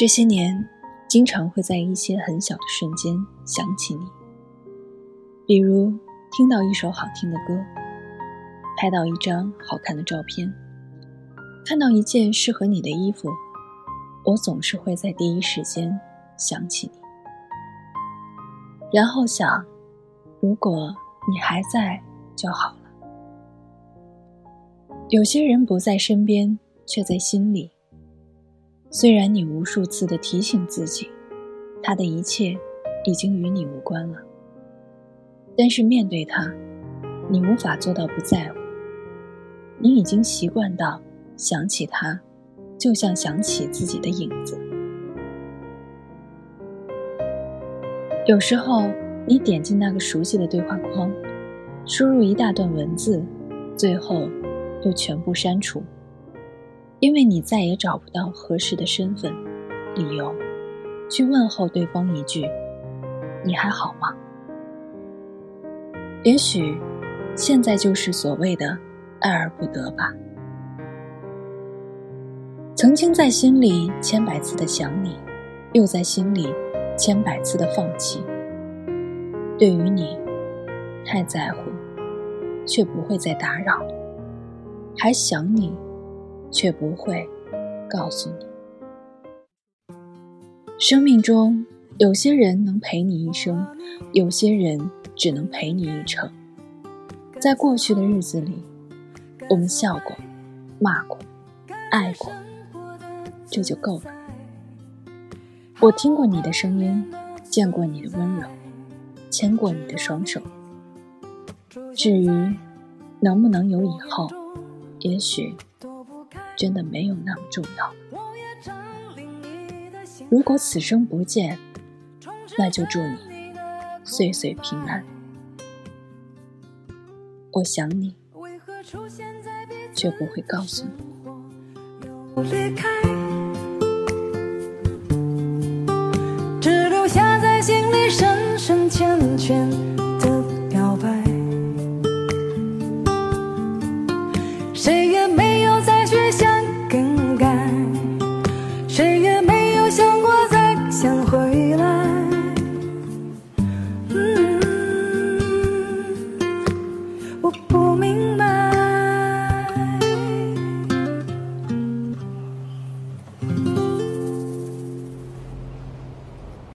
这些年，经常会在一些很小的瞬间想起你，比如听到一首好听的歌，拍到一张好看的照片，看到一件适合你的衣服，我总是会在第一时间想起你，然后想，如果你还在就好了。有些人不在身边，却在心里。虽然你无数次的提醒自己，他的一切已经与你无关了，但是面对他，你无法做到不在乎。你已经习惯到想起他，就像想起自己的影子。有时候，你点进那个熟悉的对话框，输入一大段文字，最后。又全部删除，因为你再也找不到合适的身份、理由，去问候对方一句：“你还好吗？”也许，现在就是所谓的爱而不得吧。曾经在心里千百次的想你，又在心里千百次的放弃。对于你，太在乎，却不会再打扰。还想你，却不会告诉你。生命中有些人能陪你一生，有些人只能陪你一程。在过去的日子里，我们笑过、骂过、爱过，这就够了。我听过你的声音，见过你的温柔，牵过你的双手。至于能不能有以后？也许真的没有那么重要。如果此生不见，那就祝你岁岁平安。我想你，却不会告诉你，Boop, boop.